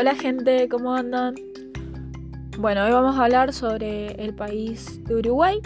Hola gente, ¿cómo andan? Bueno, hoy vamos a hablar sobre el país de Uruguay,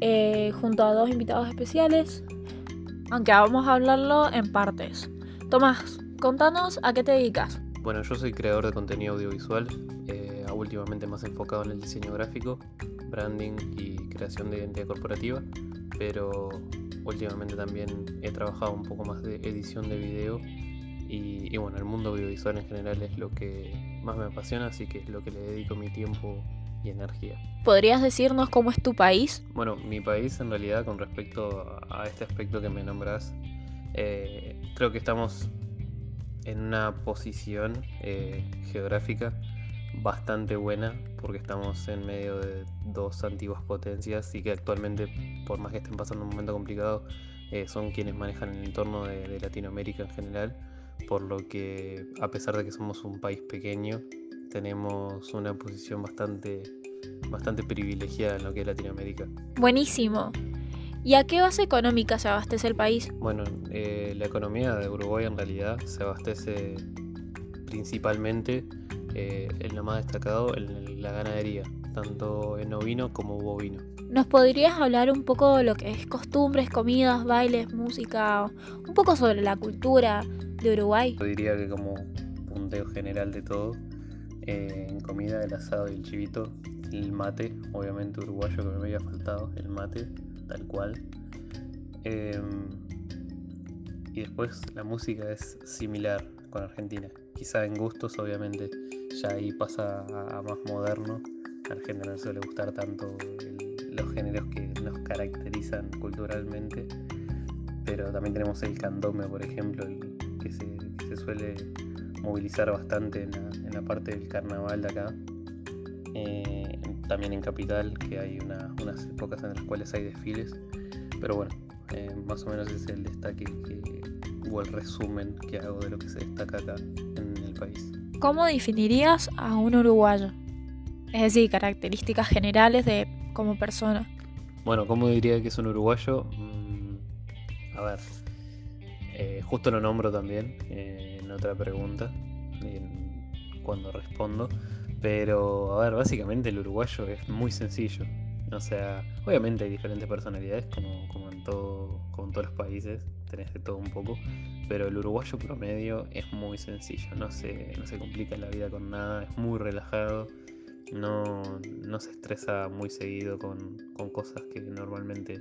eh, junto a dos invitados especiales, aunque vamos a hablarlo en partes. Tomás, contanos a qué te dedicas. Bueno, yo soy creador de contenido audiovisual, eh, últimamente más enfocado en el diseño gráfico, branding y creación de identidad corporativa, pero últimamente también he trabajado un poco más de edición de video y, bueno, el mundo audiovisual en general es lo que más me apasiona, así que es lo que le dedico mi tiempo y energía. ¿Podrías decirnos cómo es tu país? Bueno, mi país en realidad con respecto a este aspecto que me nombras, eh, creo que estamos en una posición eh, geográfica bastante buena porque estamos en medio de dos antiguas potencias y que actualmente, por más que estén pasando un momento complicado, eh, son quienes manejan el entorno de, Latinoamérica en general, por lo que a pesar de que somos un país pequeño, tenemos una posición bastante, bastante privilegiada en lo que es Latinoamérica. Buenísimo. ¿Y a qué base económica se abastece el país? Bueno, eh, la economía de Uruguay en realidad se abastece principalmente eh, en lo más destacado en la ganadería, tanto en ovino como bovino. ¿Nos podrías hablar un poco de lo que es costumbres, comidas, bailes, música, un poco sobre la cultura de Uruguay? Yo diría que como punteo general de todo, eh, en comida el asado y el chivito, el mate, obviamente uruguayo que me había faltado, el mate, tal cual. Em, y después la música es similar con Argentina. Quizá en gustos, obviamente, ya ahí pasa a, más moderno. A la gente no le suele gustar tanto los géneros que nos caracterizan culturalmente. Pero también tenemos el candome, por ejemplo, que, se, suele movilizar bastante en la, parte del carnaval de acá. Eh, también en Capital, que hay unas épocas en las cuales hay desfiles. Pero bueno, eh, más o menos es el destaque que, o el resumen que hago de lo que se destaca acá en el país. ¿Cómo definirías a un uruguayo? Es decir, características generales de como persona. Bueno, ¿cómo diría que es un uruguayo? Mm, a ver, eh, justo lo nombro también eh, en otra pregunta, cuando respondo. Pero, a ver, básicamente el uruguayo es muy sencillo. O sea, obviamente hay diferentes personalidades como, como, en todo, como todos los países, tenés de todo un poco, pero el uruguayo promedio es muy sencillo, no se, no se complica la vida con nada, es muy relajado, no, no se estresa muy seguido con, con cosas que normalmente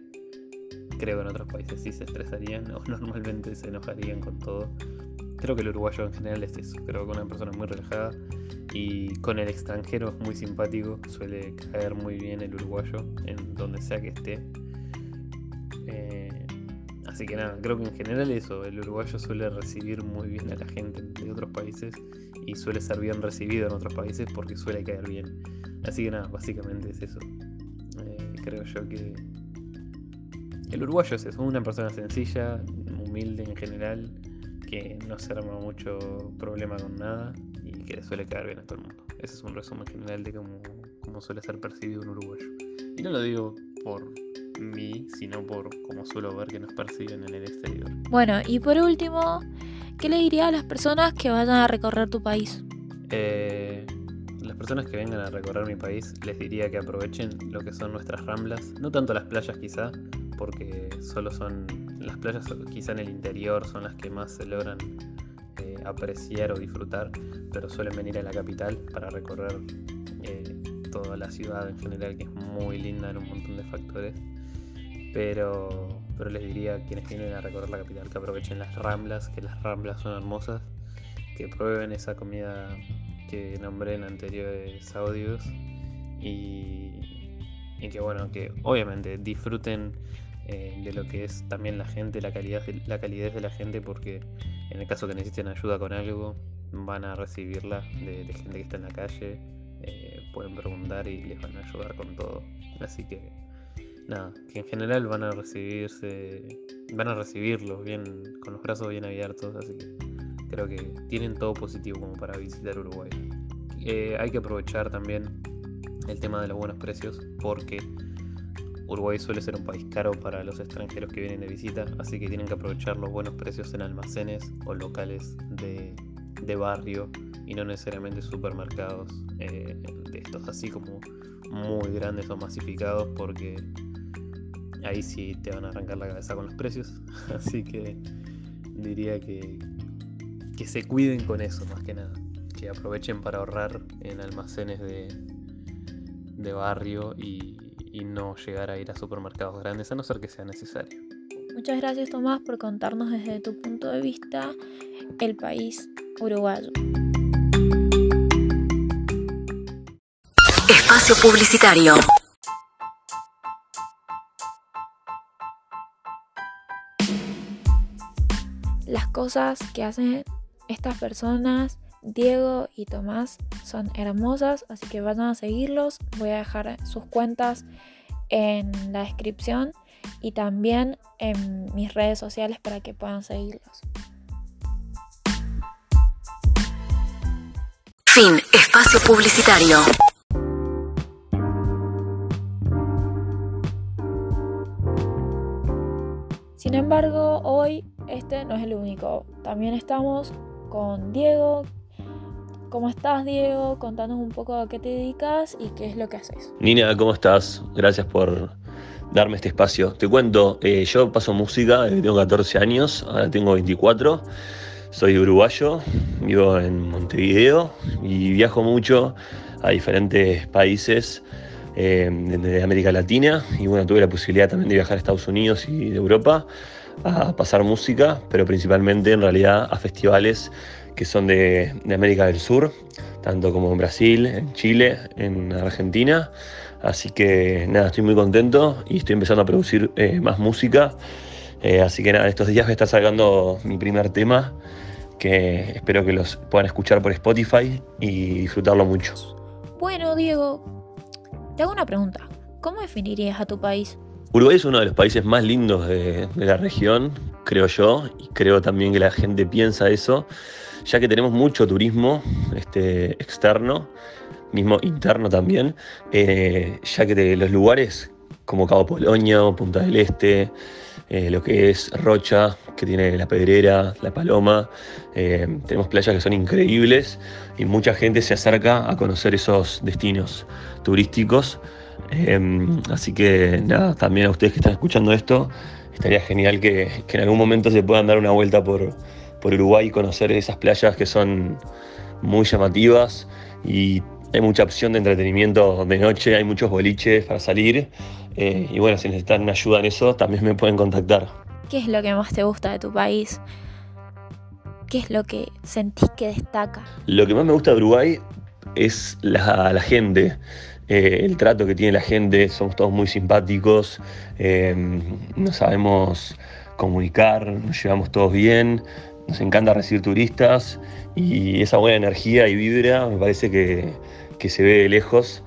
creo que en otros países sí se estresarían o normalmente se enojarían con todo. Creo que el uruguayo en general es eso, creo que una persona muy relajada y con el extranjero es muy simpático, suele caer muy bien el uruguayo en donde sea que esté. Eh, así que nada, creo que en general eso, el uruguayo suele recibir muy bien a la gente de otros países y suele ser bien recibido en otros países porque suele caer bien. Así que nada, básicamente es eso. Eh, creo yo que el uruguayo es eso, una persona sencilla, humilde en general, que no se arma mucho problema con nada que le suele caer bien a todo el mundo. Ese es un resumen general de cómo, cómo suele ser percibido un uruguayo. Y no lo digo por mí, sino por cómo suelo ver que nos perciben en el exterior. Bueno, y por último, ¿qué le diría a las personas que vayan a recorrer tu país? Eh, las personas que vengan a recorrer mi país les diría que aprovechen lo que son nuestras ramblas, no tanto las playas quizá, porque solo son las playas quizá en el interior son las que más se logran eh, apreciar o disfrutar, pero suelen venir a la capital para recorrer eh, toda la ciudad en general, que es muy linda en un montón de factores. Pero, pero les diría a quienes vienen a recorrer la capital que aprovechen las ramblas, que las ramblas son hermosas, que prueben esa comida que nombré en anteriores audios y, y que bueno, que obviamente disfruten eh, de lo que es también la gente, la calidad, la calidez de la gente, porque en el caso que necesiten ayuda con algo, van a recibirla de, gente que está en la calle, eh, pueden preguntar y les van a ayudar con todo. Así que nada, que en general van a recibirse, van a recibirlos bien, con los brazos bien abiertos, así que creo que tienen todo positivo como para visitar Uruguay. Eh, hay que aprovechar también el tema de los buenos precios porque Uruguay suele ser un país caro para los extranjeros que vienen de visita, así que tienen que aprovechar los buenos precios en almacenes o locales de, de barrio y no necesariamente supermercados eh, de estos así como muy grandes o masificados porque ahí sí te van a arrancar la cabeza con los precios. Así que diría que, que se cuiden con eso más que nada. Que aprovechen para ahorrar en almacenes de, de barrio y, y no llegar a ir a supermercados grandes a no ser que sea necesario. Muchas gracias Tomás por contarnos desde tu punto de vista el país uruguayo. Espacio Publicitario. Las cosas que hacen estas personas, Diego y Tomás, son hermosas, así que vayan a seguirlos. Voy a dejar sus cuentas en la descripción y también en mis redes sociales para que puedan seguirlos. Fin. Espacio Publicitario. Sin embargo, hoy este no es el único. También estamos con Diego. ¿Cómo estás, Diego? Contanos un poco a qué te dedicas y qué es lo que haces. Nina, ¿cómo estás? Gracias por darme este espacio. Te cuento, eh, yo paso música, tengo 14 años, ahora tengo 24. Soy uruguayo, vivo en Montevideo y viajo mucho a diferentes países eh, de América Latina y bueno, tuve la posibilidad también de viajar a Estados Unidos y de Europa a pasar música, pero principalmente en realidad a festivales que son de, de América del Sur, tanto como en Brasil, en Chile, en Argentina. Así que nada, estoy muy contento y estoy empezando a producir eh, más música. Eh, así que nada, estos días voy a estar sacando mi primer tema que espero que los puedan escuchar por Spotify y disfrutarlo mucho. Bueno, Diego, te hago una pregunta. ¿Cómo definirías a tu país? Uruguay es uno de los países más lindos de, de, la región, creo yo, y creo también que la gente piensa eso, ya que tenemos mucho turismo este, externo, mismo interno también, eh, ya que de los lugares como Cabo Polonio, Punta del Este, eh, lo que es Rocha, que tiene la Pedrera, la Paloma, eh, tenemos playas que son increíbles y mucha gente se acerca a conocer esos destinos turísticos. Em, así que nada, también a ustedes que están escuchando esto, estaría genial que, que en algún momento se puedan dar una vuelta por, por, Uruguay y conocer esas playas que son muy llamativas y hay mucha opción de entretenimiento de noche, hay muchos boliches para salir. Eh, y bueno, si necesitan ayuda en eso, también me pueden contactar. ¿Qué es lo que más te gusta de tu país? ¿Qué es lo que sentís que destaca? Lo que más me gusta de Uruguay es la, la gente. Eh, el trato que tiene la gente, somos todos muy simpáticos, eh, nos sabemos comunicar, nos llevamos todos bien, nos encanta recibir turistas y esa buena energía y vibra me parece que, que se ve de lejos.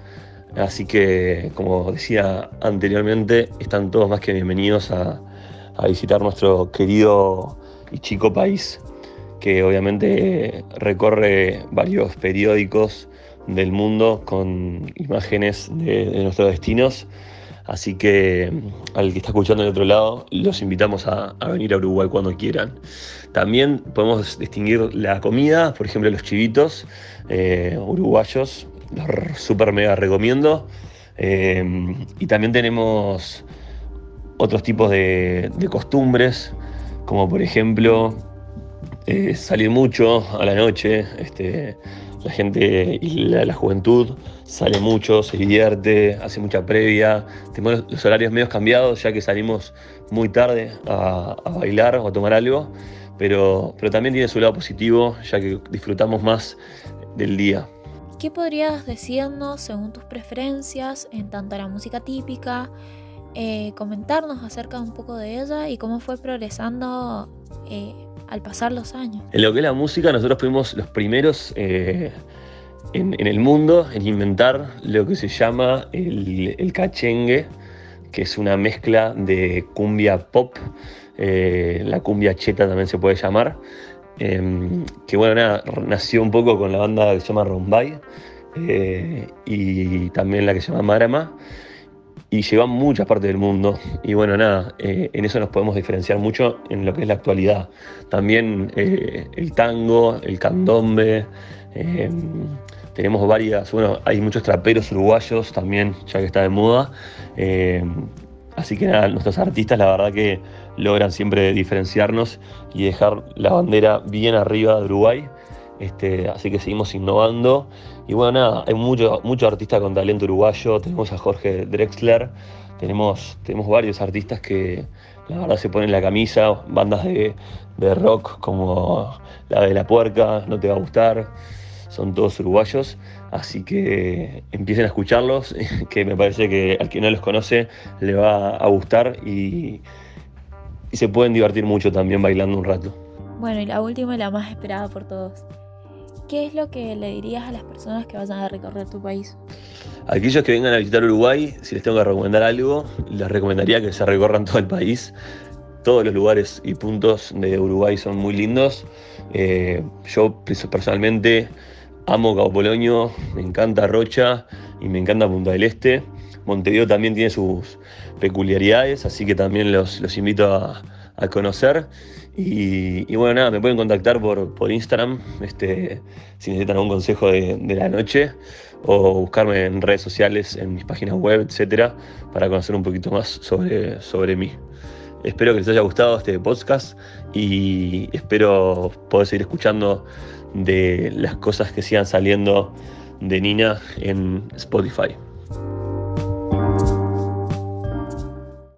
Así que, como decía anteriormente, están todos más que bienvenidos a, a visitar nuestro querido y chico país, que obviamente recorre varios periódicos del mundo con imágenes de, de, nuestros destinos. Así que al que está escuchando del otro lado, los invitamos a, venir a Uruguay cuando quieran. También podemos distinguir la comida, por ejemplo los chivitos eh, uruguayos, los super mega recomiendo. Eh, y también tenemos otros tipos de, de costumbres, como por ejemplo eh, salir mucho a la noche, este, la gente y la, juventud sale mucho, se divierte, hace mucha previa. Tenemos los horarios medios cambiados ya que salimos muy tarde a, a bailar o a tomar algo, pero, pero, también tiene su lado positivo ya que disfrutamos más del día. ¿Qué podrías decirnos según tus preferencias en tanto a la música típica? Eh, comentarnos acerca un poco de ella y cómo fue progresando eh, al pasar los años. En lo que es la música, nosotros fuimos los primeros eh, en, el mundo en inventar lo que se llama el, el cachengue, que es una mezcla de cumbia pop, eh, la cumbia cheta también se puede llamar, eh, que bueno, nació un poco con la banda que se llama Rombay y también la que se llama Marama. Y llevan muchas partes del mundo. Y bueno, nada, eh, en eso nos podemos diferenciar mucho en lo que es la actualidad. También eh, el tango, el candombe. Eh, tenemos varias, bueno, hay muchos traperos uruguayos también, ya que está de moda. así que nada, nuestros artistas la verdad que logran siempre diferenciarnos y dejar la bandera bien arriba de Uruguay. Este, así que seguimos innovando. Y bueno, nada, hay mucho, mucho artista con talento uruguayo. Tenemos a Jorge Drexler, tenemos, tenemos varios artistas que la verdad se ponen la camisa, bandas de, rock como la de La Puerca, no te va a gustar. Son todos uruguayos, así que empiecen a escucharlos, que me parece que al que no los conoce le va a gustar y, y se pueden divertir mucho también bailando un rato. Bueno, y la última y la más esperada por todos. ¿Qué es lo que le dirías a las personas que vayan a recorrer tu país? Aquellos que vengan a visitar Uruguay, si les tengo que recomendar algo, les recomendaría que se recorran todo el país. Todos los lugares y puntos de Uruguay son muy lindos. Eh, yo personalmente amo Cabo Polonio, me encanta Rocha y me encanta Punta del Este. Montevideo también tiene sus peculiaridades, así que también los, invito a, conocer. Y, bueno, nada, me pueden contactar por, por Instagram este, si necesitan algún consejo de, la noche o buscarme en redes sociales, en mis páginas web, etcétera, para conocer un poquito más sobre, sobre mí. Espero que les haya gustado este podcast y espero poder seguir escuchando de las cosas que sigan saliendo de Nina en Spotify.